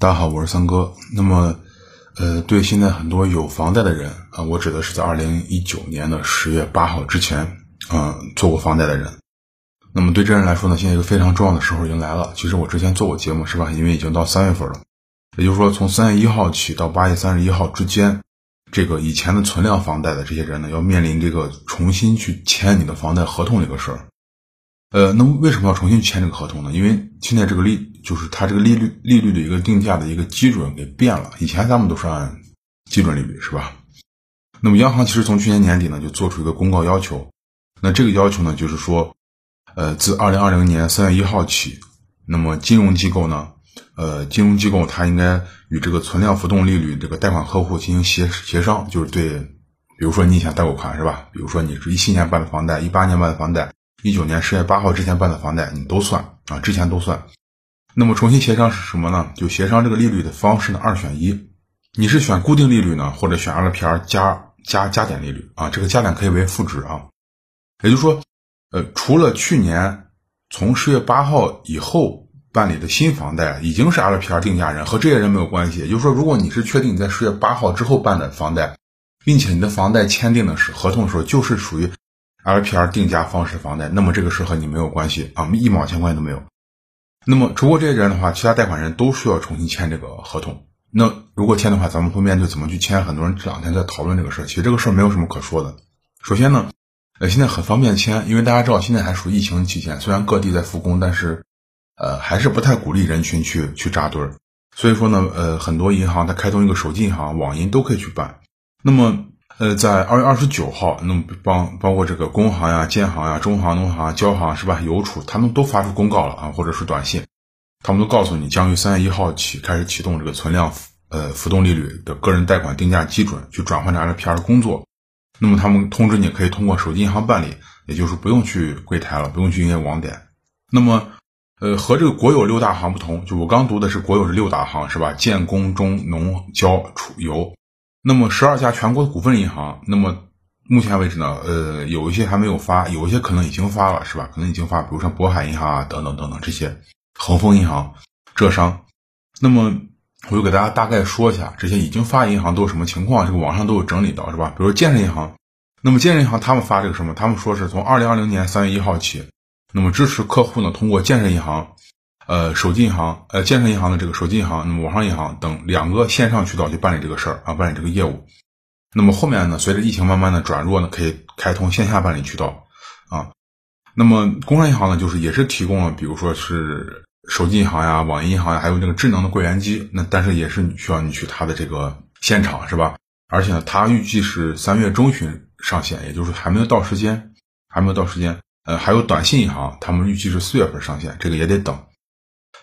大家好，我是三哥。那么，呃，对现在很多有房贷的人啊，我指的是在二零一九年的十月八号之前，嗯，做过房贷的人。那么对这人来说呢，现在一个非常重要的时候已经来了。其实我之前做过节目，是吧？因为已经到三月份了，也就是说，从三月一号起到八月三十一号之间，这个以前的存量房贷的这些人呢，要面临这个重新去签你的房贷合同这个事儿。呃，那么为什么要重新签这个合同呢？因为现在这个利就是它这个利率利率的一个定价的一个基准给变了。以前咱们都是按基准利率，是吧？那么央行其实从去年年底呢就做出一个公告要求，那这个要求呢就是说，呃，自二零二零年三月一号起，那么金融机构呢，呃，金融机构它应该与这个存量浮动利率这个贷款客户进行协协商，就是对，比如说你以前贷过款是吧？比如说你是一七年办的房贷，一八年办的房贷。一九年十月八号之前办的房贷，你都算啊，之前都算。那么重新协商是什么呢？就协商这个利率的方式呢，二选一。你是选固定利率呢，或者选 LPR 加加加点利率啊？这个加点可以为负值啊。也就是说，呃，除了去年从十月八号以后办理的新房贷已经是 LPR 定价人，和这些人没有关系。也就是说，如果你是确定你在十月八号之后办的房贷，并且你的房贷签订的是合同的时候，就是属于。LPR 定价方式房贷，那么这个事和你没有关系啊，一毛钱关系都没有。那么除过这些人的话，其他贷款人都需要重新签这个合同。那如果签的话，咱们会面对怎么去签？很多人这两天在讨论这个事儿，其实这个事儿没有什么可说的。首先呢，呃，现在很方便签，因为大家知道现在还属于疫情期间，虽然各地在复工，但是呃还是不太鼓励人群去去扎堆儿。所以说呢，呃，很多银行它开通一个手机银行、网银都可以去办。那么呃，在二月二十九号，那么帮包括这个工行呀、建行呀、中行、农行、交行是吧？邮储他们都发出公告了啊，或者是短信，他们都告诉你将于三月一号起开始启动这个存量呃浮动利率的个人贷款定价基准，去转换成 LPR 工作。那么他们通知你可以通过手机银行办理，也就是不用去柜台了，不用去营业网点。那么，呃，和这个国有六大行不同，就我刚读的是国有是六大行是吧？建工中农交储邮。那么十二家全国的股份银行，那么目前为止呢，呃，有一些还没有发，有一些可能已经发了，是吧？可能已经发，比如说渤海银行啊，等等等等这些，恒丰银行、浙商。那么我就给大家大概说一下，这些已经发银行都是什么情况？这个网上都有整理到，是吧？比如建设银行，那么建设银行他们发这个什么？他们说是从二零二零年三月一号起，那么支持客户呢通过建设银行。呃，手机银行，呃，建设银行的这个手机银行，那么网上银行等两个线上渠道去办理这个事儿啊，办理这个业务。那么后面呢，随着疫情慢慢的转弱呢，可以开通线下办理渠道啊。那么工商银行呢，就是也是提供了，比如说是手机银行呀、网银银行呀，还有这个智能的柜员机，那但是也是需要你去它的这个现场是吧？而且呢，它预计是三月中旬上线，也就是还没有到时间，还没有到时间。呃，还有短信银行，他们预计是四月份上线，这个也得等。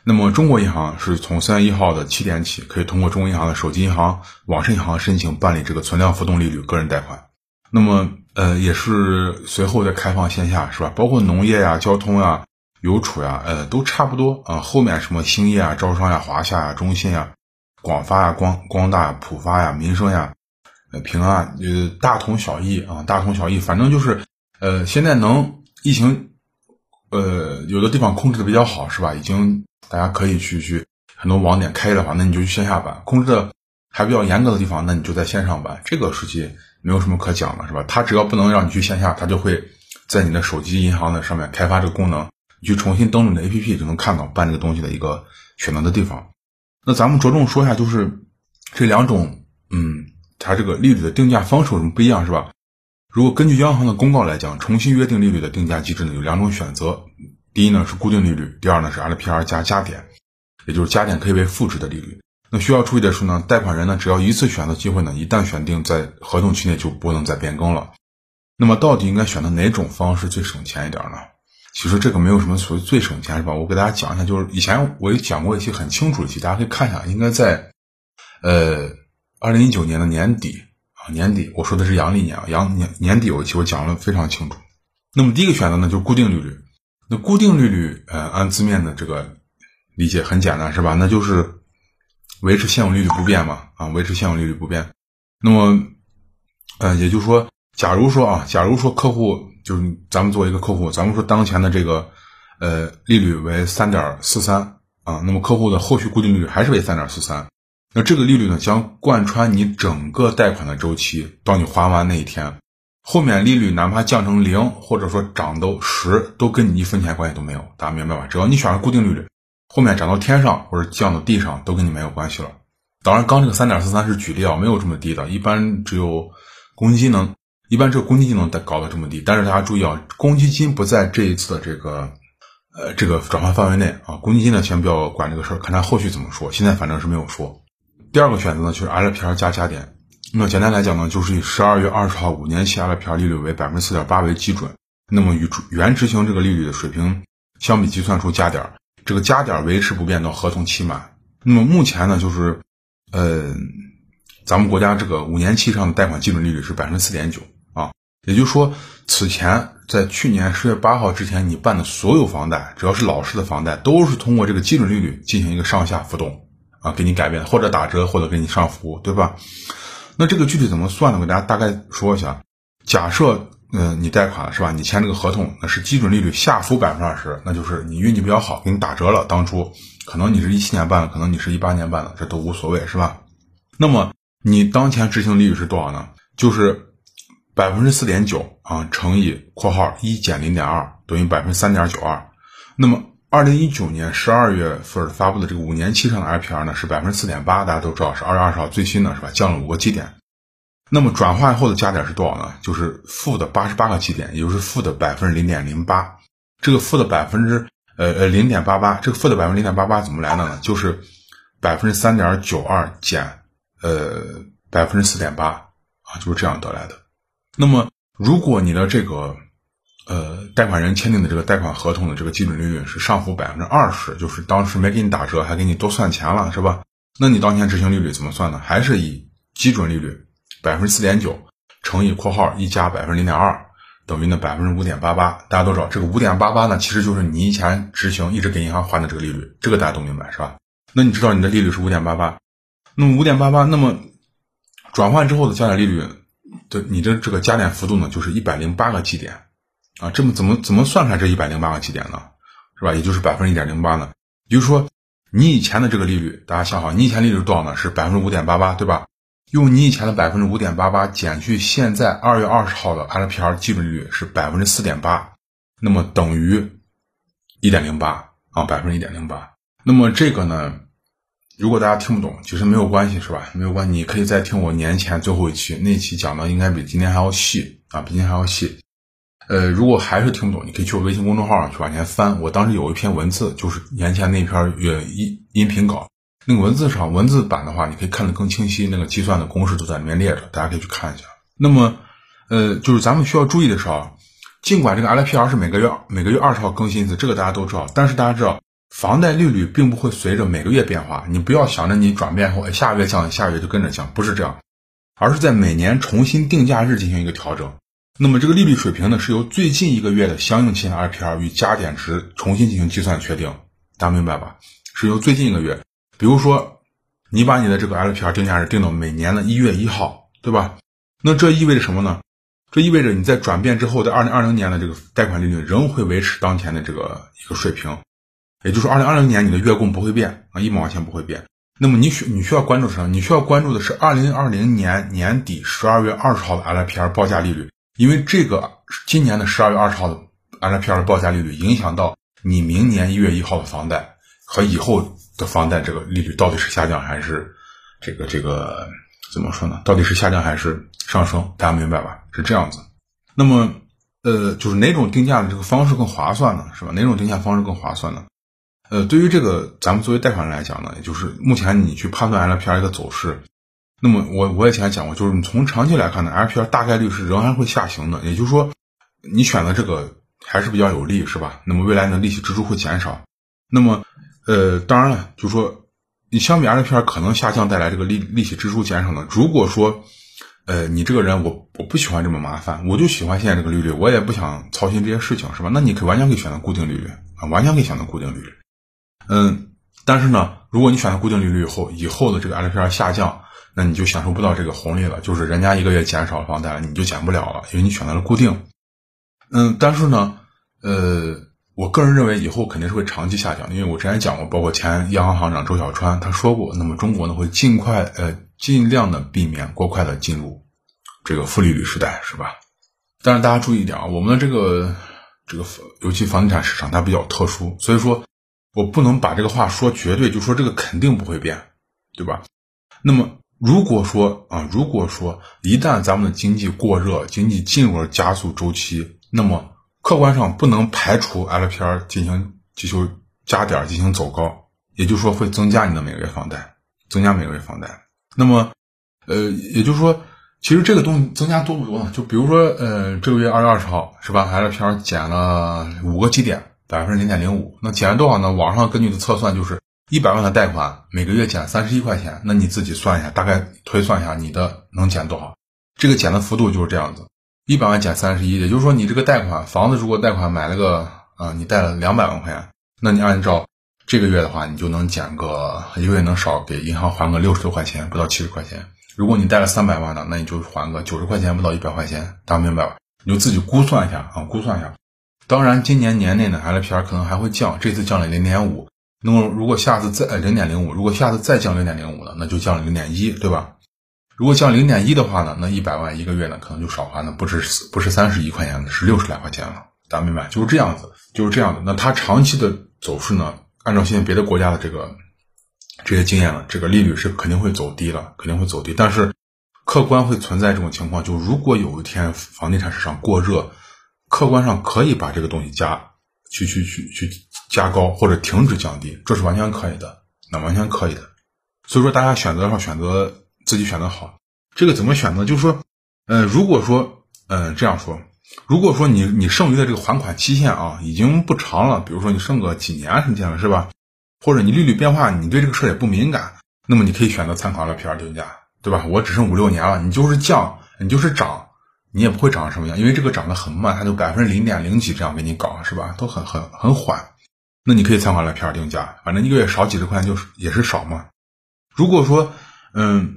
那么中国银行是从三月一号的七点起，可以通过中国银行的手机银行、网上银行申请办理这个存量浮动利率个人贷款。那么，呃，也是随后再开放线下，是吧？包括农业呀、交通呀、邮储呀，呃，都差不多啊。后面什么兴业啊、招商呀、华夏呀、中信呀、广发呀、光光大呀、浦发呀、民生呀、呃平安，呃，大同小异啊，大同小异。反正就是，呃，现在能疫情，呃，有的地方控制的比较好，是吧？已经。大家可以去去很多网点开的话，那你就去线下办；控制的还比较严格的地方，那你就在线上办。这个实际没有什么可讲的，是吧？它只要不能让你去线下，它就会在你的手机银行的上面开发这个功能，你去重新登录你的 APP 就能看到办这个东西的一个选择的地方。那咱们着重说一下，就是这两种，嗯，它这个利率的定价方式有什么不一样，是吧？如果根据央行的公告来讲，重新约定利率的定价机制呢，有两种选择。第一呢是固定利率，第二呢是 LPR 加加点，也就是加点可以为负值的利率。那需要注意的是呢，贷款人呢只要一次选择机会呢，一旦选定在合同期内就不能再变更了。那么到底应该选择哪种方式最省钱一点呢？其实这个没有什么所谓最省钱是吧？我给大家讲一下，就是以前我也讲过一期很清楚的期，大家可以看一下，应该在呃二零一九年的年底啊年底，我说的是阳历年啊阳年年底有一期我讲了非常清楚。那么第一个选择呢就是固定利率。那固定利率，呃，按字面的这个理解很简单，是吧？那就是维持现有利率不变嘛，啊，维持现有利率不变。那么，呃，也就是说，假如说啊，假如说客户就是咱们作为一个客户，咱们说当前的这个呃利率为三点四三啊，那么客户的后续固定利率还是为三点四三。那这个利率呢，将贯穿你整个贷款的周期，到你还完那一天，后面利率哪怕降成零，或者说涨到十，都跟你一分钱关系都没有。大家明白吧？只要你选了固定利率，后面涨到天上或者降到地上，都跟你没有关系了。当然，刚这个三点四三是举例啊，没有这么低的，一般只有公积金能，一般只有公积金能搞到这么低。但是大家注意啊，公积金不在这一次的这个呃这个转换范围内啊，公积金呢先不要管这个事儿，看他后续怎么说。现在反正是没有说。第二个选择呢，就是 LPR 加加点。那简单来讲呢，就是以十二月二十号五年期 LPR 利率为百分之四点八为基准，那么与原执行这个利率的水平相比，计算出加点，这个加点维持不变到合同期满。那么目前呢，就是。呃，咱们国家这个五年期上的贷款基准利率是百分之四点九啊，也就是说，此前在去年十月八号之前，你办的所有房贷，只要是老式的房贷，都是通过这个基准利率进行一个上下浮动啊，给你改变或者打折，或者给你上浮，对吧？那这个具体怎么算呢？我给大家大概说一下。假设，嗯，你贷款是吧？你签这个合同，那是基准利率下浮百分之二十，那就是你运气比较好，给你打折了。当初。可能你是一七年办的，可能你是一八年办的，这都无所谓，是吧？那么你当前执行利率是多少呢？就是百分之四点九啊，乘以括号一减零点二，等于百分之三点九二。那么二零一九年十二月份发布的这个五年期上的 LPR 呢，是百分之四点八，大家都知道是二月二十号最新的是吧？降了五个基点。那么转换后的加点是多少呢？就是负的八十八个基点，也就是负的百分之零点零八。这个负的百分之。呃呃，零点八八，这个负的百分之零点八八怎么来的呢？就是百分之三点九二减呃百分之四点八啊，就是这样得来的。那么，如果你的这个呃贷款人签订的这个贷款合同的这个基准利率是上浮百分之二十，就是当时没给你打折，还给你多算钱了，是吧？那你当前执行利率怎么算呢？还是以基准利率百分之四点九乘以括号一加百分之零点二。等于呢百分之五点八八，大家都知道这个五点八八呢，其实就是你以前执行一直给银行还的这个利率，这个大家都明白是吧？那你知道你的利率是五点八八，那么五点八八，那么转换之后的加点利率的你的这个加点幅度呢，就是一百零八个基点啊，这么怎么怎么算出来这一百零八个基点呢？是吧？也就是百分之一点零八呢？也就是说你以前的这个利率，大家想好，你以前利率是多少呢？是百分之五点八八，对吧？用你以前的百分之五点八八减去现在二月二十号的 LPR 基准利率是百分之四点八，那么等于一点零八啊，百分之一点零八。那么这个呢，如果大家听不懂，其实没有关系，是吧？没有关系，你可以再听我年前最后一期，那期讲的应该比今天还要细啊，比今天还要细。呃，如果还是听不懂，你可以去我微信公众号上去往前翻，我当时有一篇文字，就是年前那篇呃音音频稿。那个文字上文字版的话，你可以看得更清晰。那个计算的公式都在里面列着，大家可以去看一下。那么，呃，就是咱们需要注意的是啊，尽管这个 LPR 是每个月每个月二十号更新一次，这个大家都知道。但是大家知道，房贷利率并不会随着每个月变化。你不要想着你转变后，下个月降，下个月就跟着降，不是这样，而是在每年重新定价日进行一个调整。那么这个利率水平呢，是由最近一个月的相应期限 LPR 与加点值重新进行计算确定。大家明白吧？是由最近一个月。比如说，你把你的这个 LPR 定价日定到每年的一月一号，对吧？那这意味着什么呢？这意味着你在转变之后，在二零二零年的这个贷款利率仍会维持当前的这个一个水平，也就是说，二零二零年你的月供不会变啊，一毛钱不会变。那么你需你需要关注什么？你需要关注的是二零二零年年底十二月二十号的 LPR 报价利率，因为这个今年的十二月二十号的 LPR 的报价利率影响到你明年一月一号的房贷和以后。的房贷这个利率到底是下降还是这个这个怎么说呢？到底是下降还是上升？大家明白吧？是这样子。那么，呃，就是哪种定价的这个方式更划算呢？是吧？哪种定价方式更划算呢？呃，对于这个咱们作为贷款人来讲呢，也就是目前你去判断 LPR 的走势，那么我我以前讲过，就是你从长期来看呢，LPR 大概率是仍然会下行的。也就是说，你选的这个还是比较有利，是吧？那么未来呢，利息支出会减少。那么呃，当然了，就说你相比 LPR 可能下降带来这个利利息支出减少呢。如果说，呃，你这个人我我不喜欢这么麻烦，我就喜欢现在这个利率，我也不想操心这些事情，是吧？那你可完全可以选择固定利率啊，完全可以选择固定利率。嗯，但是呢，如果你选择固定利率以后，以后的这个 LPR 下降，那你就享受不到这个红利了，就是人家一个月减少房贷了，你就减不了了，因为你选择了固定。嗯，但是呢，呃。我个人认为以后肯定是会长期下降，因为我之前讲过，包括前央行行长周小川他说过，那么中国呢会尽快呃尽量的避免过快的进入这个负利率时代，是吧？但是大家注意一点啊，我们的这个这个尤其房地产市场它比较特殊，所以说我不能把这个话说绝对，就说这个肯定不会变，对吧？那么如果说啊，如果说一旦咱们的经济过热，经济进入了加速周期，那么客观上不能排除 LPR 进行继续加点进行走高，也就是说会增加你的每个月房贷，增加每个月房贷。那么，呃，也就是说，其实这个东西增加多不多呢？就比如说，呃，这个月二月二十号是吧？LPR 减了五个基点，百分之零点零五。那减了多少呢？网上根据的测算就是一百万的贷款每个月减三十一块钱。那你自己算一下，大概推算一下你的能减多少？这个减的幅度就是这样子。一百万减三十一，也就是说，你这个贷款房子如果贷款买了个啊，你贷了两百万块钱，那你按照这个月的话，你就能减个一个月能少给银行还个六十多块钱，不到七十块钱。如果你贷了三百万的，那你就还个九十块钱，不到一百块钱，大家明白吧？你就自己估算一下啊，估算一下。当然，今年年内呢，LPR 可能还会降，这次降了零点五，那么如果下次再零点零五，如果下次再降零点零五了，那就降零点一，对吧？如果降零点一的话呢，那一百万一个月呢，可能就少还了不是不是三十一块钱了，是六十来块钱了。大家明白？就是这样子，就是这样的。那它长期的走势呢，按照现在别的国家的这个这些经验呢，这个利率是肯定会走低了，肯定会走低。但是客观会存在这种情况，就如果有一天房地产市场过热，客观上可以把这个东西加去去去去加高或者停止降低，这是完全可以的，那完全可以的。所以说，大家选择上选择。自己选择好，这个怎么选择？就是说，呃，如果说，嗯，这样说，如果说你你剩余的这个还款期限啊，已经不长了，比如说你剩个几年时间了，是吧？或者你利率变化，你对这个事儿也不敏感，那么你可以选择参考 LPR 定价，对吧？我只剩五六年了，你就是降，你就是涨，你也不会涨成什么样，因为这个涨得很慢，它就百分之零点零几这样给你搞，是吧？都很很很缓，那你可以参考 LPR 定价，反正一个月少几十块钱就是也是少嘛。如果说，嗯。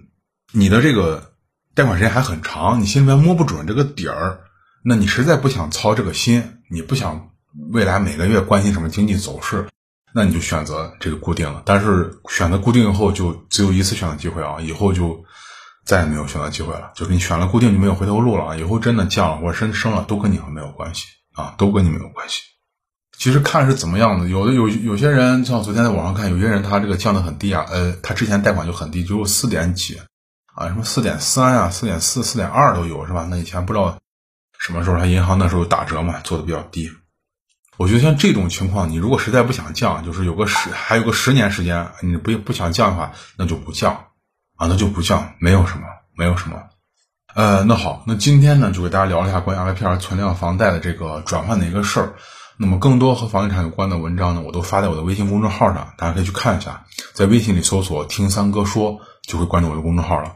你的这个贷款时间还很长，你心里面摸不准这个底儿，那你实在不想操这个心，你不想未来每个月关心什么经济走势，那你就选择这个固定了。但是选择固定以后就只有一次选择机会啊，以后就再也没有选择机会了。就是你选了固定就没有回头路了啊，以后真的降了或者升升了都跟你们没有关系啊，都跟你没有关系。其实看是怎么样的，有的有有些人像昨天在网上看，有些人他这个降的很低啊，呃，他之前贷款就很低，只有四点几。啊，什么四点三啊，四点四、四点二都有是吧？那以前不知道什么时候他银行那时候打折嘛，做的比较低。我觉得像这种情况，你如果实在不想降，就是有个十还有个十年时间，你不不想降的话，那就不降啊，那就不降，没有什么，没有什么。呃，那好，那今天呢就给大家聊了一下关于 LPR 存量房贷的这个转换的一个事儿。那么更多和房地产有关的文章呢，我都发在我的微信公众号上，大家可以去看一下，在微信里搜索“听三哥说”，就会关注我的公众号了。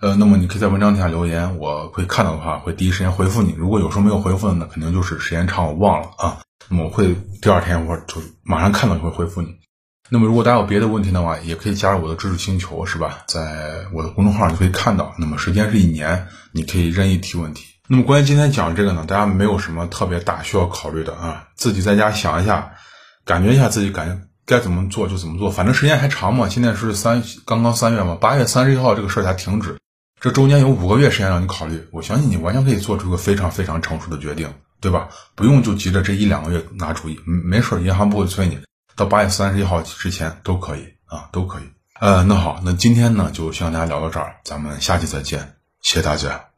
呃，那么你可以在文章底下留言，我会看到的话，会第一时间回复你。如果有时候没有回复的，那肯定就是时间长我忘了啊。那么我会第二天我就马上看到就会回复你。那么如果大家有别的问题的话，也可以加入我的知识星球，是吧？在我的公众号上就可以看到。那么时间是一年，你可以任意提问题。那么关于今天讲这个呢，大家没有什么特别大需要考虑的啊，自己在家想一下，感觉一下自己感觉该怎么做就怎么做。反正时间还长嘛，现在是三刚刚三月嘛，八月三十一号这个事儿才停止。这中间有五个月时间让你考虑，我相信你完全可以做出个非常非常成熟的决定，对吧？不用就急着这一两个月拿主意，没事银行不会催你，到八月三十一号之前都可以啊，都可以。呃，那好，那今天呢就先跟大家聊到这儿，咱们下期再见，谢谢大家。